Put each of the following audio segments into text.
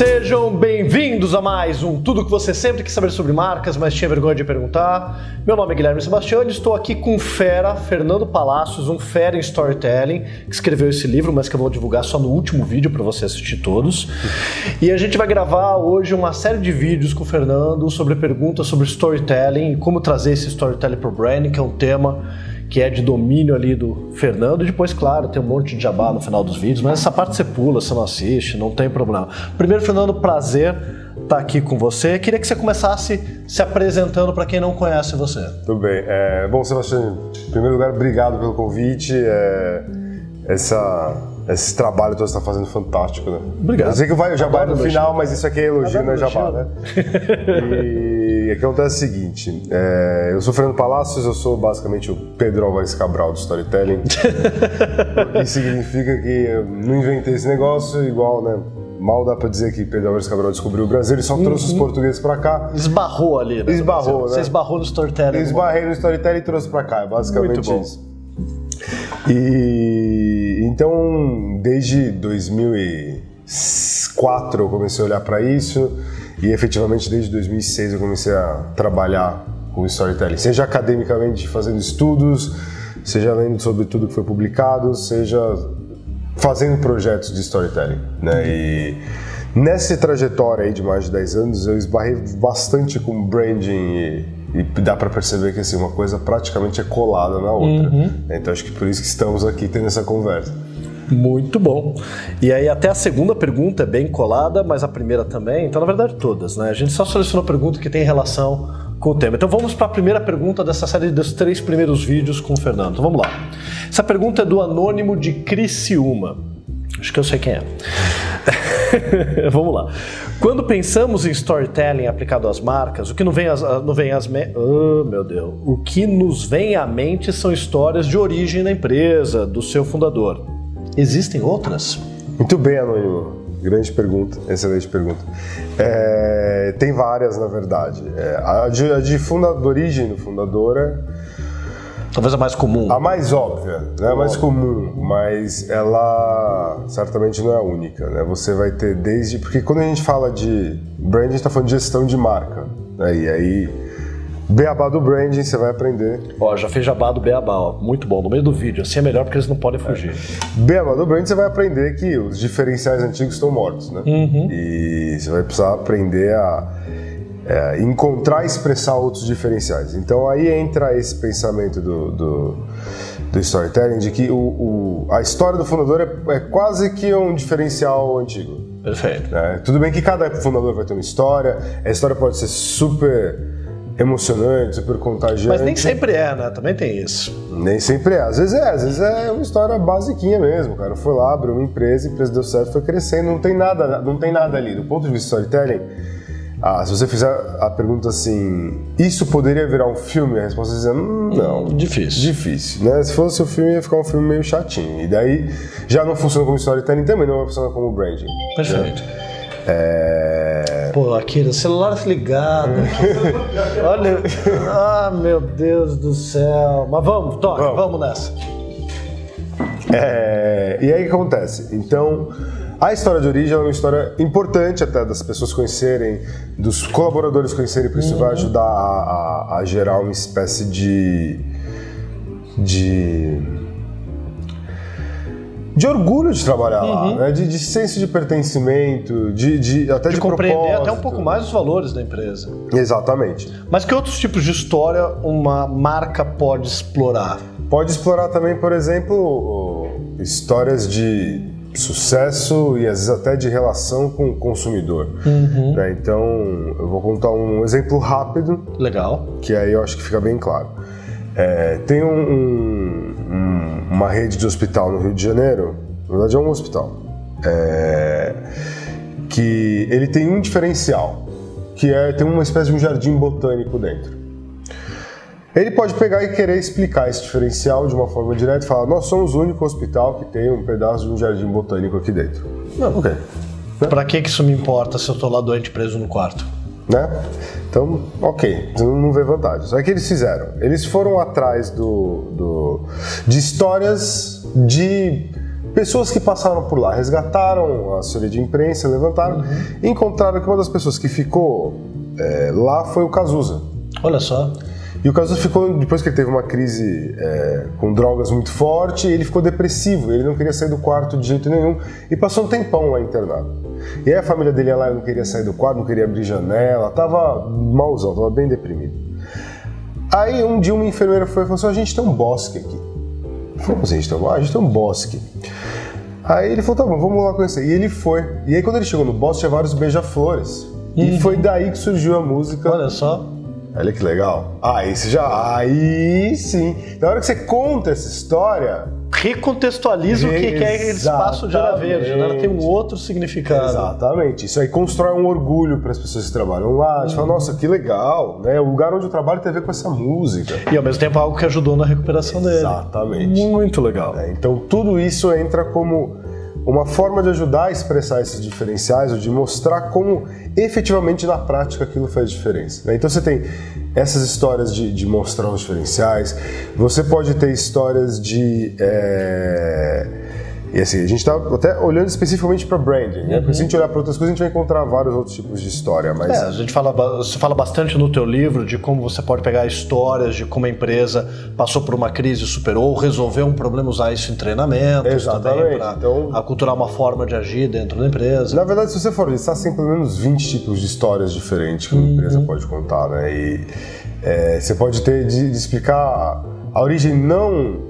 Sejam bem-vindos a mais um Tudo que você sempre quis saber sobre marcas, mas tinha vergonha de perguntar. Meu nome é Guilherme Sebastião e estou aqui com fera, Fernando Palacios, um fera em storytelling, que escreveu esse livro, mas que eu vou divulgar só no último vídeo para você assistir todos. E a gente vai gravar hoje uma série de vídeos com o Fernando sobre perguntas sobre storytelling e como trazer esse storytelling para o branding, que é um tema que é de domínio ali do Fernando. E depois, claro, tem um monte de jabá no final dos vídeos, mas essa parte você pula, você não assiste, não tem problema. Primeiro, Fernando, prazer estar tá aqui com você. Queria que você começasse se apresentando para quem não conhece você. Tudo bem. É, bom, Sebastião, em primeiro lugar, obrigado pelo convite. É, essa, esse trabalho todo que você está fazendo fantástico, né? Obrigado. Eu sei que vai, o jabá no final, mas isso aqui é elogio, não é jabá, né? E acontece o seguinte, é, eu sou Fernando Palacios, eu sou basicamente o Pedro Alves Cabral do Storytelling. o que significa que eu não inventei esse negócio, igual, né? Mal dá pra dizer que Pedro Álvares Cabral descobriu o Brasil, ele só trouxe os portugueses pra cá. Esbarrou ali, né? Esbarrou, Você né? esbarrou no storytelling. Esbarrei no storytelling e trouxe pra cá, é basicamente isso. E então, desde 2004 eu comecei a olhar pra isso e efetivamente desde 2006 eu comecei a trabalhar com storytelling, seja academicamente fazendo estudos, seja lendo sobre tudo que foi publicado, seja fazendo projetos de storytelling, né? E nessa trajetória aí de mais de 10 anos eu esbarrei bastante com branding e, e dá para perceber que assim uma coisa praticamente é colada na outra. Então acho que por isso que estamos aqui tendo essa conversa. Muito bom. E aí até a segunda pergunta é bem colada, mas a primeira também. Então, na verdade, todas, né? A gente só selecionou pergunta que tem relação com o tema. Então vamos para a primeira pergunta dessa série dos três primeiros vídeos com o Fernando. Então, vamos lá. Essa pergunta é do anônimo de Criciúma. Acho que eu sei quem é. Vamos lá. Quando pensamos em storytelling aplicado às marcas, o que não vem às, não vem às me... oh, meu Deus. O que nos vem à mente são histórias de origem da empresa, do seu fundador. Existem outras? Muito bem, Anônimo. Grande pergunta, excelente pergunta. É, tem várias, na verdade. É, a, de, a de fundador, origem do fundador é Talvez a mais comum. a mais óbvia, né? a mais comum, mas ela certamente não é a única. Né? Você vai ter desde. Porque quando a gente fala de branding, a gente está falando de gestão de marca. Né? E aí, beabá do branding, você vai aprender. Ó, já fez jabá do Beabá, ó. Muito bom. No meio do vídeo. Assim é melhor porque eles não podem fugir. Beabá do branding, você vai aprender que os diferenciais antigos estão mortos. Né? E você vai precisar aprender a é, encontrar e expressar outros diferenciais. Então aí entra esse pensamento do, do, do storytelling de que o, o- a história do fundador é, é quase que um diferencial antigo. Perfeito. né? Tudo bem que cada fundador vai ter uma história, a história pode ser super emocionante, super contagiante. Mas nem sempre é, né? Também tem isso. Nem sempre é. Às vezes é, às vezes é uma história basiquinha mesmo. Cara foi lá, abriu uma empresa, a empresa deu certo, foi crescendo, não tem nada, não tem nada ali. Do ponto de vista storytelling, ah, se você fizer a pergunta assim, isso poderia virar um filme? A resposta é dizer, hum, não. Difícil. Difícil, né? Se fosse o filme, ia ficar um filme meio chatinho. E daí já não funciona como storytelling também, não vai funcionar como branding. Perfeito. É... Pô, Akira, celular ligado. Olha. Ah, meu Deus do céu. Mas vamos, toca, Vamos. vamos nessa. É, e aí o que acontece? Então, a história de origem é uma história importante até das pessoas conhecerem, dos colaboradores conhecerem, porque isso vai ajudar a, a- a gerar uma espécie de. de. De orgulho de trabalhar lá, né? de, de senso de pertencimento, de, de até de, De compreender propósito. até um pouco mais os valores da empresa. Exatamente. Mas que outros tipos de história uma marca pode explorar? Pode explorar também, por exemplo, histórias de sucesso e às vezes até de relação com o consumidor. né? Então, eu vou contar um exemplo rápido, Legal. que aí eu acho que fica bem claro. É, tem um- um- um- uma rede de hospital no Rio de Janeiro, na verdade é um hospital, é, que ele tem um diferencial, que é tem uma espécie de um jardim botânico dentro. Ele pode pegar e querer explicar esse diferencial de uma forma direta e falar: nós somos o único hospital que tem um pedaço de um jardim botânico aqui dentro. Não, ok. Pra que que isso me importa se eu tô lá doente preso no quarto? Né? Então, ok, não vê vantagem. Só que eles fizeram. Eles foram atrás do, do- de histórias de pessoas que passaram por lá resgataram a assessoria de imprensa, levantaram uhum. e encontraram que uma das pessoas que ficou é, lá foi o Cazuza. Olha só. E o Cazuza ficou, depois que ele teve uma crise é, com drogas muito forte, ele ficou depressivo, ele não queria sair do quarto de jeito nenhum e passou um tempão lá internado. E aí a família dele ia lá, não queria sair do quarto, não queria abrir janela, tava malzão, tava bem deprimido. Aí um dia uma enfermeira foi e falou assim: a gente tem um bosque aqui. Falou, assim, a gente tem um, ah, a gente tem um bosque. Aí ele falou, tá bom, vamos lá conhecer. E ele foi. E aí quando ele chegou no bosque, tinha vários beija-flores. Uhum. E foi daí que surgiu a música. Olha só. Olha que legal. Aí você já. Aí sim. Na hora que você conta essa história. Recontextualiza o que é aquele espaço de Era Verde, né? Ela tem um outro significado. Exatamente. Isso aí constrói um orgulho para as pessoas que trabalham lá. A gente fala, nossa, que legal, né? O lugar onde eu trabalho tem a ver com essa música. E ao mesmo tempo algo que ajudou na recuperação dele. Exatamente. Muito legal. É, então tudo isso entra como uma forma de ajudar a expressar esses diferenciais ou de mostrar como efetivamente na prática aquilo faz diferença. Né? Então você tem essas histórias de, de, mostrar os diferenciais, você pode ter histórias de. É e assim, a gente está até olhando especificamente para branding, né? Porque se a gente olhar para outras coisas, a gente vai encontrar vários outros tipos de história. Mas... É, a gente fala, você fala bastante no teu livro de como você pode pegar histórias de como a empresa passou por uma crise, superou, resolveu um problema, usar isso em treinamento, Exatamente. para então, aculturar uma forma de agir dentro da empresa. Na verdade, se você for listar, tem pelo menos 20 tipos de histórias diferentes que uma uhum. empresa pode contar, né? E é, você pode ter de, de explicar a origem não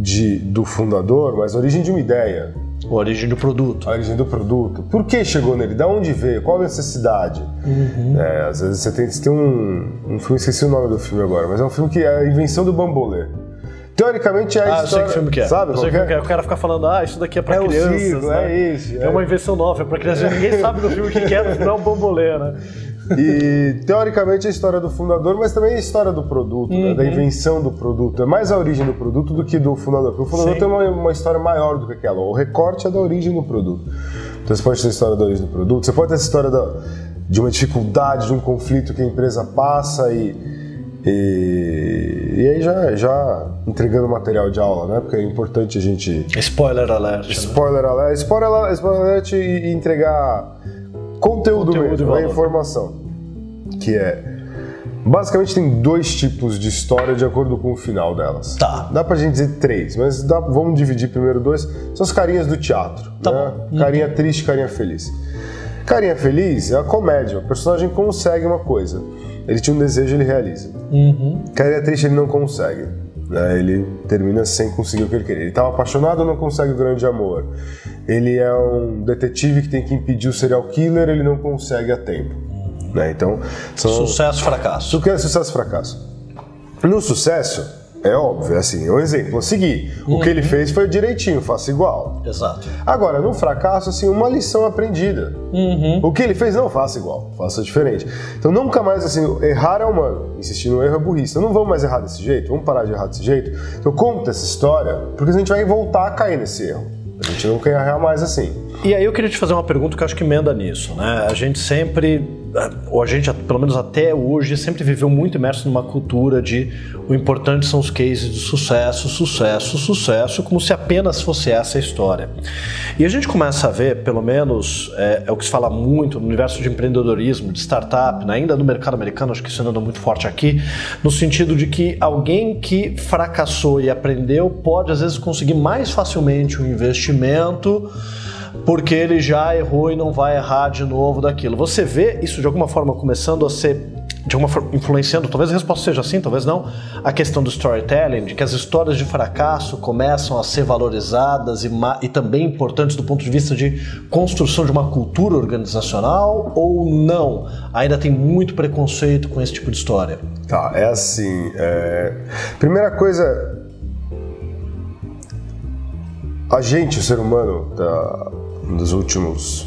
de, do fundador, mas a origem de uma ideia. A origem do produto. A origem do produto. Por que chegou nele? Da onde veio? Qual a necessidade? Uhum. É, às vezes você tem, você tem um, um filme, esqueci o nome do filme agora, mas é um filme que é a invenção do bambolê. Teoricamente é a ah, história... eu sei que filme que é. Sabe? Eu sei que é? é. O cara fica falando, ah, isso daqui é pra é crianças. Circo, né? É isso. É. é uma invenção nova, é pra crianças. Ninguém sabe no filme o que é, não é um bambolê, né? E teoricamente a história do fundador, mas também a história do produto, uhum. né? da uhum. invenção do produto. É mais a origem do produto do que do fundador. Porque o fundador Sim. tem uma, uma, história maior do que aquela. O recorte é da origem do produto. Então você pode ter a história da origem do produto, você pode ter a história da, de uma dificuldade, de um conflito que a empresa passa e. E, e aí já, já entregando material de aula, né? Porque é importante a gente. Spoiler alert. Né? Spoiler né? alert. Spoiler, spoiler alert e entregar conteúdo, conteúdo mesmo, a informação. Que é. Basicamente tem dois tipos de história de acordo com o final delas. Tá. Dá pra gente dizer três, mas dá, vamos dividir primeiro dois. São as carinhas do teatro. Tá né? Bom. Carinha uhum. triste, carinha feliz. Carinha feliz é a comédia. O personagem consegue uma coisa. Ele tinha um desejo, ele realiza. Uhum. Carinha triste, ele não consegue. Né? Ele termina sem conseguir o que ele queria. Ele estava apaixonado, não consegue o grande amor. Ele é um detetive que tem que impedir o serial killer, ele não consegue a tempo. Né? Então, são... sucesso fracasso. Sucesso fracasso. No sucesso, é óbvio, é assim, é um exemplo a seguir. Uhum. O que ele fez foi direitinho, faça igual. Exato. Agora, no fracasso, assim, uma lição aprendida. Uhum. O que ele fez, não faça igual, faça diferente. Então, nunca mais, assim, errar é humano, insistir no erro é burrice. Então, não vamos mais errar desse jeito, vamos parar de errar desse jeito. Então, conta essa história, porque a gente vai voltar a cair nesse erro. A gente não quer errar mais assim. E aí eu queria te fazer uma pergunta que eu acho que emenda nisso, né? A gente sempre a gente, pelo menos até hoje, sempre viveu muito imerso numa cultura de o importante são os cases de sucesso, sucesso, sucesso, como se apenas fosse essa a história. E a gente começa a ver, pelo menos, é, é o que se fala muito no universo de empreendedorismo, de startup, né? ainda no mercado americano, acho que isso anda muito forte aqui, no sentido de que alguém que fracassou e aprendeu pode, às vezes, conseguir mais facilmente um investimento porque ele já errou e não vai errar de novo daquilo. Você vê isso de alguma forma começando a ser de alguma forma influenciando, talvez a resposta seja assim, talvez não, a questão do storytelling, de que as histórias de fracasso começam a ser valorizadas e, e também importantes do ponto de vista de construção de uma cultura organizacional ou não? Ainda tem muito preconceito com esse tipo de história? Tá, é assim. É... Primeira coisa, a gente, o ser humano, tá dos últimos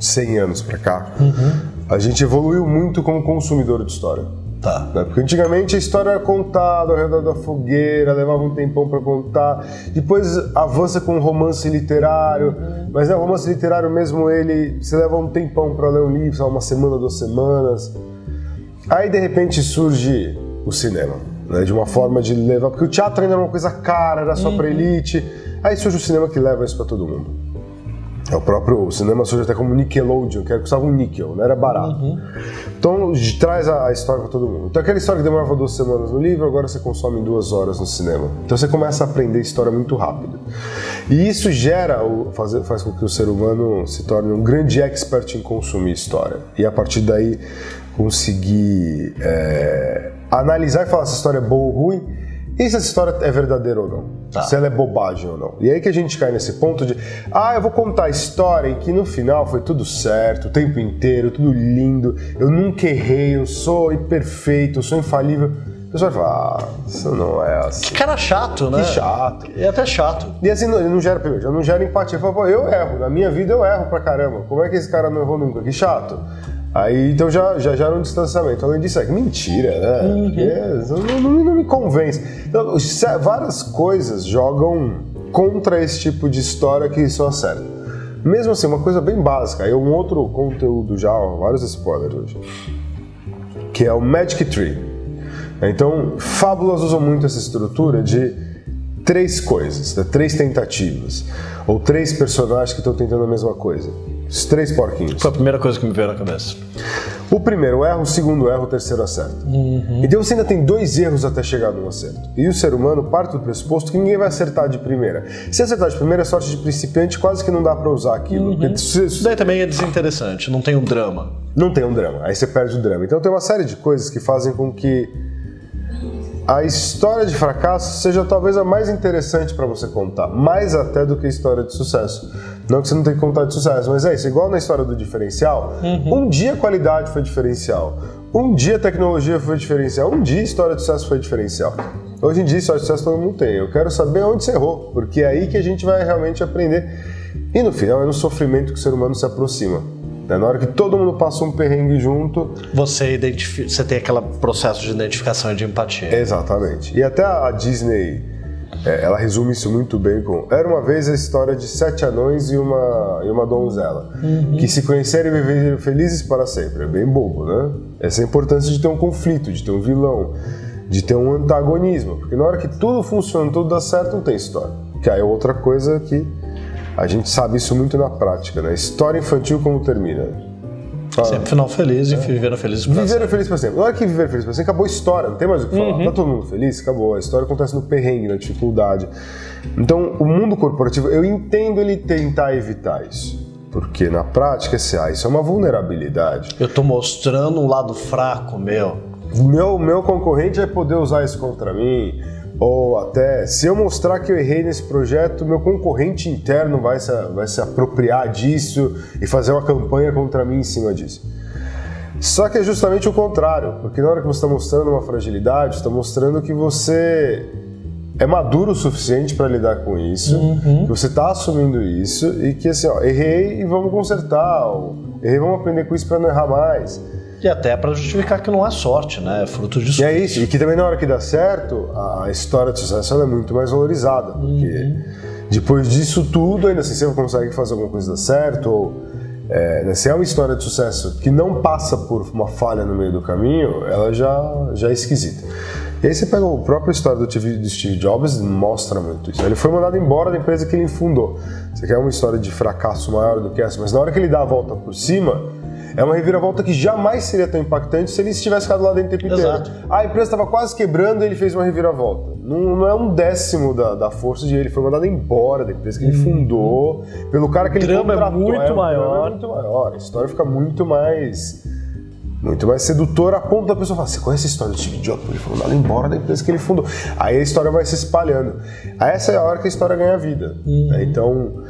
100 anos para cá, uhum. a gente evoluiu muito como consumidor de história. Tá. Né? Porque antigamente a história era contada ao redor da fogueira, levava um tempão para contar. Depois avança com romance literário, uhum. mas né, o romance literário mesmo ele, você leva um tempão para ler um livro, uma semana, duas semanas. Aí de repente surge o cinema, né? de uma forma de levar, porque o teatro ainda era uma coisa cara, era só uhum. para elite. Aí surge o cinema que leva isso para todo mundo. É o próprio o cinema surge até como Nickelodeon, que era custava um níquel, não era barato. Uhum. Então traz a, a história para todo mundo. Então aquela história que demorava duas semanas no livro, agora você consome em duas horas no cinema. Então você começa a aprender história muito rápido. E isso gera, faz, faz com que o ser humano se torne um grande expert em consumir história. E a partir daí conseguir é, analisar e falar se a história é boa ou ruim e se essa história é verdadeira ou não? Tá. Se ela é bobagem ou não. E aí que a gente cai nesse ponto de, ah, eu vou contar a história em que no final foi tudo certo, o tempo inteiro, tudo lindo, eu nunca errei, eu sou perfeito, eu sou infalível. O pessoal vai falar, ah, isso não é assim. Que cara chato, né? Que chato. E até chato. E assim, não, não gera, primeiro, não gera empatia. Fala, pô, eu erro, na minha vida eu erro pra caramba. Como é que esse cara não errou nunca? Que chato. Aí então já, já gera um distanciamento. Além disso, é mentira, né? Uhum. Não, não, não, me convence. Então, várias coisas jogam contra esse tipo de história que só acerta. Mesmo assim, uma coisa bem básica, aí um outro conteúdo já, vários spoilers hoje, que é o Magic Tree. Então, fábulas usam muito essa estrutura de três coisas, né? três tentativas, ou três personagens que estão tentando a mesma coisa. Os três porquinhos. Foi a primeira coisa que me veio na cabeça. O primeiro erro, o segundo erro, o terceiro acerto. Uhum. Então você ainda tem dois erros até chegar no acerto. E o ser humano parte do pressuposto que ninguém vai acertar de primeira. Se acertar de primeira, é sorte de principiante, quase que não dá para usar aquilo. Uhum. Isso daí também é desinteressante, não tem um drama. Não tem um drama, aí você perde o drama. Então tem uma série de coisas que fazem com que a história de fracasso seja talvez a mais interessante para você contar, mais até do que a história de sucesso. Não que você não tenha que contar de sucesso, mas é isso, igual na história do diferencial, uhum. um dia a qualidade foi diferencial, um dia a tecnologia foi diferencial, um dia a história de sucesso foi diferencial. Hoje em dia, história de sucesso todo mundo tem. Eu quero saber onde você errou, porque é aí que a gente vai realmente aprender. E no final é no sofrimento que o ser humano se aproxima. Né? Na hora que todo mundo passa um perrengue junto. Você, identifica, você tem aquele processo de identificação e de empatia. Exatamente. E até a Disney, é, ela resume isso muito bem com. Era uma vez a história de sete anões e uma, e uma donzela, uhum. que se conheceram e viveram felizes para sempre. É bem bobo, né? Essa é a importância de ter um conflito, de ter um vilão, de ter um antagonismo. Porque na hora que tudo funciona, tudo dá certo, não tem história. Que aí é outra coisa que a gente sabe isso muito na prática, né? História infantil como termina. Ah, sempre final feliz e é. viveram felizes para Viveram felizes para sempre. Na hora que viveram felizes para sempre, acabou a história, não tem mais o que falar. Uhum. Tá todo mundo feliz? Acabou. A história acontece no perrengue, na dificuldade. Então, o mundo corporativo, eu entendo ele tentar evitar isso. Porque na prática, ah, isso é uma vulnerabilidade. Eu estou mostrando um lado fraco meu. Meu, meu concorrente vai poder usar isso contra mim ou até se eu mostrar que eu errei nesse projeto, meu concorrente interno vai se, vai se apropriar disso e fazer uma campanha contra mim em cima disso. Só que é justamente o contrário, porque na hora que você está mostrando uma fragilidade, está mostrando que você é maduro o suficiente para lidar com isso, uhum. que você está assumindo isso e que assim, ó, errei e vamos consertar, ou, errei, vamos aprender com isso para não errar mais. E até para justificar que não é sorte, né? É fruto de sorte. E é isso, e que também na hora que dá certo, a história de sucesso é muito mais valorizada, porque uhum. depois disso tudo, ainda assim você consegue fazer alguma coisa dar certo, ou é, né, se é uma história de sucesso que não passa por uma falha no meio do caminho, ela já, já é esquisita. E aí você pega a própria história do Steve Jobs mostra muito isso. Ele foi mandado embora da empresa que ele fundou. Você quer uma história de fracasso maior do que essa, mas na hora que ele dá a volta por cima, é uma reviravolta que jamais seria tão impactante se ele estivesse ficado lá dentro o tempo inteiro. Exato. A empresa estava quase quebrando e ele fez uma reviravolta. Não, não é um décimo da, da, força de ele. Foi mandado embora da empresa que ele uhum. fundou, pelo cara que ele contratou. O drama é muito é, maior. é muito maior. A história fica muito mais muito mais sedutora a ponto da pessoa falar: Você conhece a história do Steve Jobs? Ele foi mandado embora da empresa que ele fundou. Aí a história vai se espalhando. Aí essa é a hora que a história ganha vida. Uhum. Então,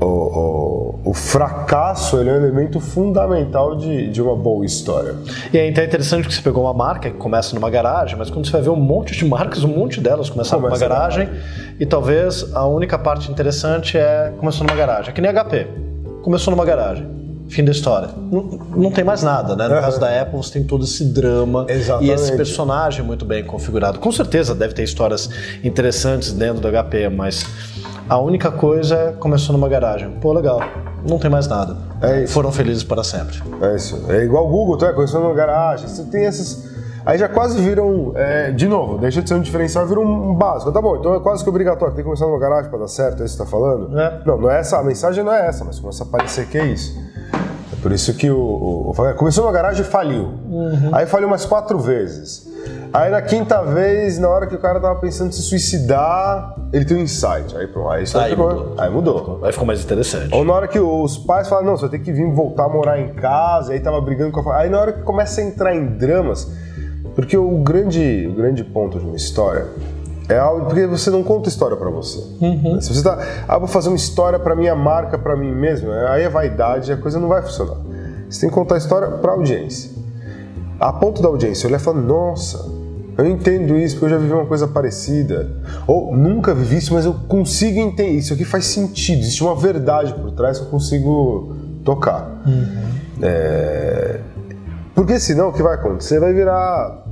o, o, o, fracasso ele é um elemento fundamental de, de uma boa história. E é então é interessante que você pegou uma marca que começa numa garagem, mas quando você vai ver um monte de marcas, um monte delas começaram Começa numa garagem, e talvez a única parte interessante é começou numa garagem. É que nem HP. Começou numa garagem. Fim da história. Não, não tem mais nada, né? No uhum. caso da Apple, você tem todo esse drama Exatamente. e esse personagem muito bem configurado. Com certeza deve ter histórias interessantes dentro do HP, mas a única coisa é começou numa garagem. Pô, legal. Não tem mais nada. É. Foram felizes para sempre. É isso. É igual o Google, tá? Começou numa garagem. Você tem essas. Aí já quase viram, é, de novo, deixa de ser um diferencial, vira um básico. Tá bom, então é quase que obrigatório, tem que começar numa garagem para dar certo, é isso que você tá falando? É. Não, não é essa, a mensagem não é essa, mas começa a parecer que é isso. É por isso que o, o, o começou numa garagem e faliu. Aí faliu mais quatro vezes. Aí na quinta vez, na hora que o cara tava pensando em se suicidar, ele tem um insight. Aí pronto, aí, isso Aí ficou- mudou. Aí mudou. Aí ficou mais interessante. Ou na hora que os pais falam, não, você vai ter que vir voltar a morar em casa, aí tava brigando com a família. Aí na hora que começa a entrar em dramas, porque o grande, o grande ponto de uma história é algo porque você não conta história pra você. Se você tá, ah, vou fazer uma história pra minha marca, pra mim mesmo, aí é vaidade, a coisa não vai funcionar. Você tem que contar a história pra audiência. A ponto da audiência olhar e falar, nossa, eu entendo isso porque eu já vivi uma coisa parecida. Ou nunca vivi isso, mas eu consigo entender. Isso aqui faz sentido, existe uma verdade por trás que eu consigo tocar. É, Porque senão o que vai acontecer? Vai virar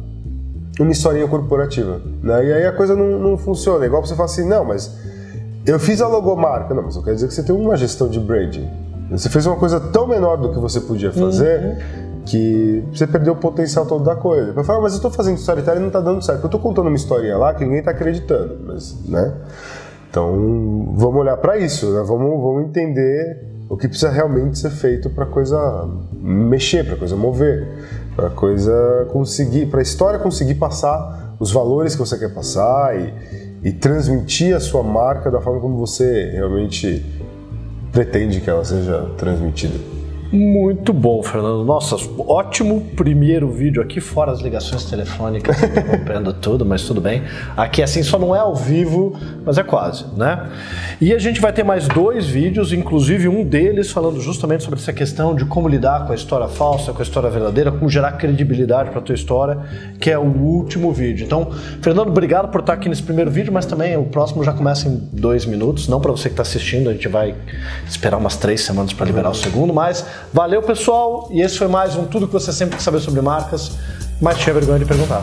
uma historinha corporativa. Né? E aí a coisa não, não funciona. É igual você fala assim, não, mas eu fiz a logomarca. Não, mas eu quero dizer que você tem uma gestão de branding. Você fez uma coisa tão menor do que você podia fazer que você perdeu o potencial todo da coisa. Eu falo, mas eu estou fazendo storytelling e não está dando certo. Eu estou contando uma historinha lá que ninguém está acreditando. Mas, né? Então, vamos olhar para isso, né? vamos, vamos entender o que precisa realmente ser feito para a coisa mexer, para a coisa mover, para coisa conseguir, para a história conseguir passar os valores que você quer passar e, e transmitir a sua marca da forma como você realmente pretende que ela seja transmitida. Muito bom, Fernando. Nossa, ótimo primeiro vídeo aqui, fora as ligações telefônicas, interrompendo tudo, mas tudo bem. Aqui, assim, só não é ao vivo, mas é quase, né? E a gente vai ter mais dois vídeos, inclusive um deles falando justamente sobre essa questão de como lidar com a história falsa, com a história verdadeira, como gerar credibilidade para a tua história, que é o último vídeo. Então, Fernando, obrigado por estar aqui nesse primeiro vídeo, mas também o próximo já começa em dois minutos, não para você que está assistindo, a gente vai esperar umas três semanas para liberar o segundo, mas valeu pessoal, e esse foi mais um Tudo que você sempre quer saber sobre marcas, mas tinha vergonha de perguntar.